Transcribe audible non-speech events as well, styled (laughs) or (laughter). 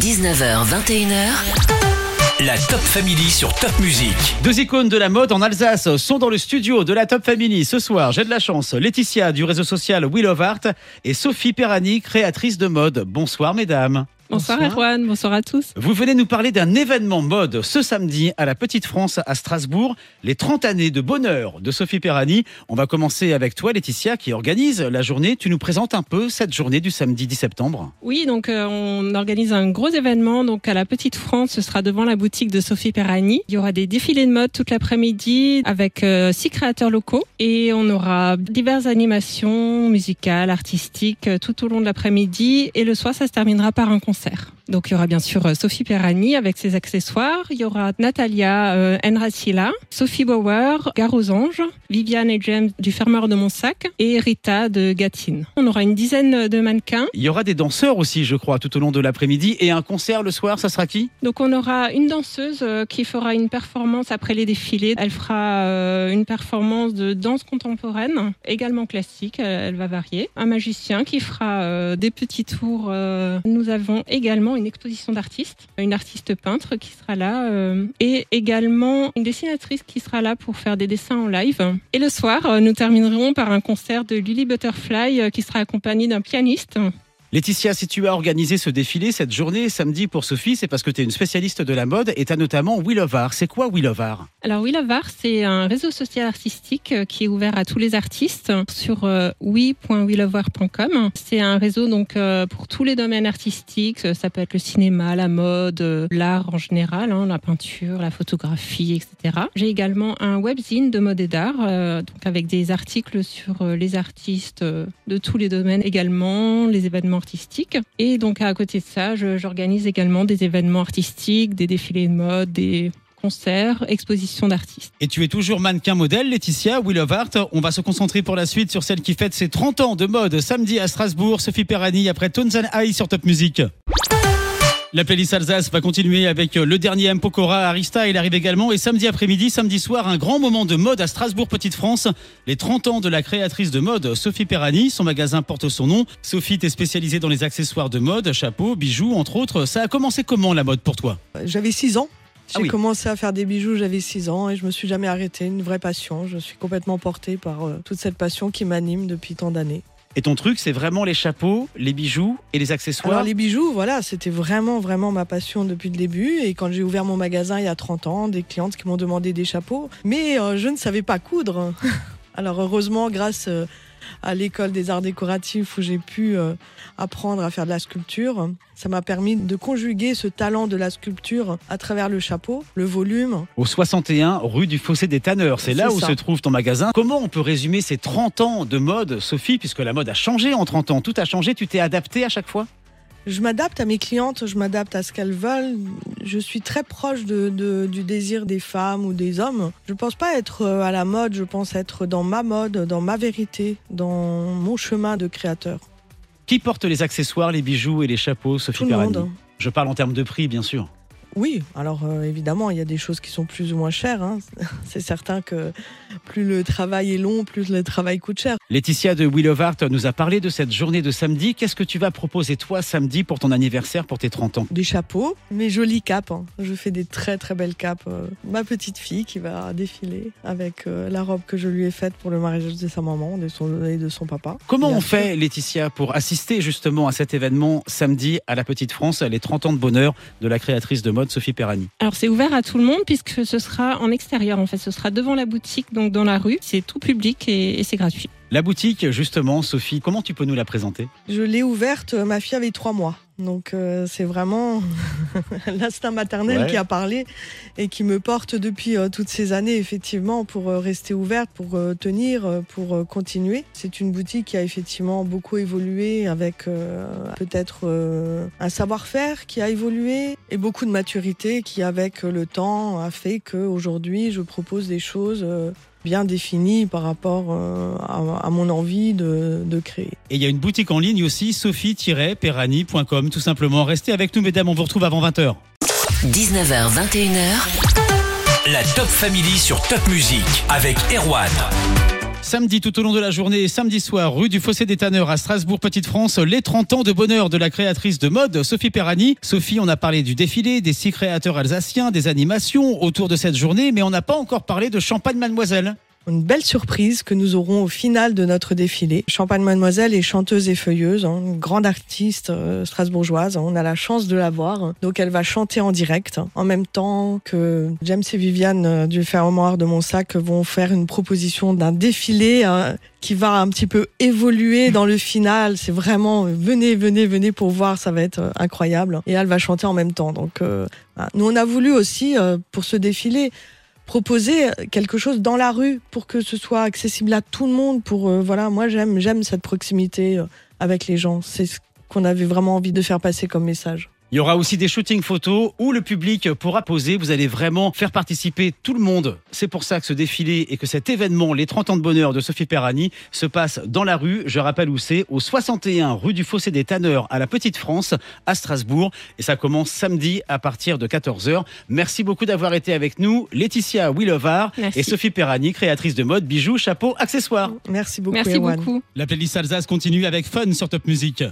19h, 21h. La Top Family sur Top Music. Deux icônes de la mode en Alsace sont dans le studio de la Top Family. Ce soir, j'ai de la chance. Laetitia du réseau social Will of Art et Sophie Perrani, créatrice de mode. Bonsoir mesdames. Bonsoir, Erwan, bonsoir à tous. Vous venez nous parler d'un événement mode ce samedi à la Petite France à Strasbourg, les 30 années de bonheur de Sophie Perrani. On va commencer avec toi Laetitia qui organise la journée. Tu nous présentes un peu cette journée du samedi 10 septembre Oui, donc euh, on organise un gros événement donc à la Petite France, ce sera devant la boutique de Sophie Perrani. Il y aura des défilés de mode toute l'après-midi avec euh, six créateurs locaux et on aura diverses animations musicales, artistiques euh, tout au long de l'après-midi et le soir ça se terminera par un concert cancer. Donc il y aura bien sûr euh, Sophie Perrani avec ses accessoires, il y aura Natalia euh, Enracila, Sophie Bauer, Anges, Viviane et James du Fermeur de Montsac et Rita de Gatine. On aura une dizaine de mannequins. Il y aura des danseurs aussi, je crois, tout au long de l'après-midi et un concert le soir, ça sera qui? Donc on aura une danseuse euh, qui fera une performance après les défilés. Elle fera euh, une performance de danse contemporaine, également classique, elle va varier. Un magicien qui fera euh, des petits tours. Nous avons également une exposition d'artistes, une artiste peintre qui sera là euh, et également une dessinatrice qui sera là pour faire des dessins en live. Et le soir, euh, nous terminerons par un concert de Lily Butterfly euh, qui sera accompagné d'un pianiste. Laetitia, si tu as organisé ce défilé cette journée samedi pour Sophie, c'est parce que tu es une spécialiste de la mode et tu as notamment Will. C'est quoi Will of Alors Art, c'est un réseau social artistique euh, qui est ouvert à tous les artistes sur euh, oui.weloveart.com. C'est un réseau donc euh, pour tous les domaines artistiques. Ça peut être le cinéma, la mode, l'art en général, hein, la peinture, la photographie, etc. J'ai également un webzine de mode et d'art, avec des articles sur les artistes de tous les domaines également, les événements artistiques. Et donc à côté de ça, j'organise également des événements artistiques, des défilés de mode, des concerts, expositions d'artistes. Et tu es toujours mannequin modèle, Laetitia, Will of Art. On va se concentrer pour la suite sur celle qui fête ses 30 ans de mode samedi à Strasbourg, Sophie Perrani, après Tones and I sur Top Music. La playlist Alsace va continuer avec le dernier M. Pokora, Arista, il arrive également. Et samedi après-midi, samedi soir, un grand moment de mode à Strasbourg, Petite France. Les 30 ans de la créatrice de mode, Sophie Perrani. Son magasin porte son nom. Sophie, t'es spécialisée dans les accessoires de mode, chapeaux, bijoux, entre autres. Ça a commencé comment la mode pour toi? J'avais 6 ans. J'ai Ah oui. commencé à faire des bijoux, j'avais 6 ans et je me suis jamais arrêtée. Une vraie passion. Je suis complètement portée par euh, toute cette passion qui m'anime depuis tant d'années. Et ton truc, c'est vraiment les chapeaux, les bijoux et les accessoires Alors les bijoux, voilà, c'était vraiment vraiment ma passion depuis le début. Et quand j'ai ouvert mon magasin il y a 30 ans, des clientes qui m'ont demandé des chapeaux, mais euh, je ne savais pas coudre. (laughs) Alors heureusement, grâce euh, à l'école des arts décoratifs où j'ai pu euh, apprendre à faire de la sculpture, ça m'a permis de conjuguer ce talent de la sculpture à travers le chapeau, le volume. au 61 rue du Fossé des Tanneurs. C'est là où ça. se trouve ton magasin. Comment on peut résumer ces 30 ans de mode, Sophie, puisque la mode a changé en 30 ans? Tout a changé, tu t'es adapté à chaque fois? Je m'adapte à mes clientes, je m'adapte à ce qu'elles veulent. Je suis très proche de, de- du désir des femmes ou des hommes. Je ne pense pas être euh, à la mode, je pense être dans ma mode, dans ma vérité, dans mon chemin de créateur. Qui porte les accessoires, les bijoux et les chapeaux, Sophie Tout le monde. Je parle en termes de prix, bien sûr. Oui, alors euh, évidemment, il y a des choses qui sont plus ou moins chères. hein. (laughs) C'est certain que plus le travail est long, plus le travail coûte cher. Laetitia de Will of Art nous a parlé de cette journée de samedi. Qu'est-ce que tu vas proposer, toi, samedi, pour ton anniversaire, pour tes 30 ans? Des chapeaux, mes jolies capes. hein. Je fais des très très belles capes. euh. Ma petite fille qui va défiler avec euh, la robe que je lui ai faite pour le mariage de sa maman de son, et de son papa. Comment Bien on sûr. fait, Laetitia, pour assister justement à cet événement samedi à la Petite France, les 30 ans de bonheur de la créatrice de mode, Sophie Perrani. Alors c'est ouvert à tout le monde puisque ce sera en extérieur en fait, ce sera devant la boutique donc dans la rue, c'est tout public et, et c'est gratuit. La boutique, justement, Sophie, comment tu peux nous la présenter? Je l'ai ouverte, euh, ma fille avait trois mois. Donc euh, c'est vraiment (laughs) l'instinct maternel Ouais. qui a parlé et qui me porte depuis euh, toutes ces années effectivement pour euh, rester ouverte, pour euh, tenir, pour euh, continuer. C'est une boutique qui a effectivement beaucoup évolué avec euh, peut-être euh, un savoir-faire qui a évolué et beaucoup de maturité qui avec le temps a fait qu'aujourd'hui je propose des choses euh, bien définies par rapport euh, à, à mon envie de, de créer. Et il y a une boutique en ligne aussi, sophie-perrani.com, tout simplement. Restez avec nous, mesdames, on vous retrouve avant 20h. 19h, 21h. La Top Family sur Top Music avec Erwan. Samedi tout au long de la journée, samedi soir, rue du Fossé des Tanneurs à Strasbourg, Petite France, les 30 ans de bonheur de la créatrice de mode Sophie Perrani. Sophie, on a parlé du défilé, des six créateurs alsaciens, des animations autour de cette journée, mais on n'a pas encore parlé de Champagne Mademoiselle. Une belle surprise que nous aurons au final de notre défilé. Champagne Mademoiselle est chanteuse et feuilleuse, hein, une grande artiste euh, strasbourgeoise. On a la chance de la voir. Donc elle va chanter en direct en même temps que James et Viviane euh, du Ferromoir de Monsac vont faire une proposition d'un défilé hein, qui va un petit peu évoluer dans le final. C'est vraiment euh, venez, venez, venez pour voir, ça va être incroyable. Et elle va chanter en même temps. Donc euh, nous on a voulu aussi pour ce défilé proposer quelque chose dans la rue pour que ce soit accessible à tout le monde. Pour euh, voilà, moi j'aime j'aime cette proximité euh, avec les gens. C'est ce qu'on avait vraiment envie de faire passer comme message. Il y aura aussi des shootings photos où le public pourra poser. Vous allez vraiment faire participer tout le monde. C'est pour ça que ce défilé et que cet événement, les 30 ans de bonheur de Sophie Perrani, se passe dans la rue. Je rappelle où c'est, au 61 rue du Fossé des Tanneurs à la Petite France, à Strasbourg. Et ça commence samedi à partir de 14h. Merci beaucoup d'avoir été avec nous. Laetitia Willovar et Sophie Perrani, créatrice de mode, bijoux, chapeaux, accessoires. Merci beaucoup. Merci beaucoup. La playlist Alsace continue avec Fun sur Top Music.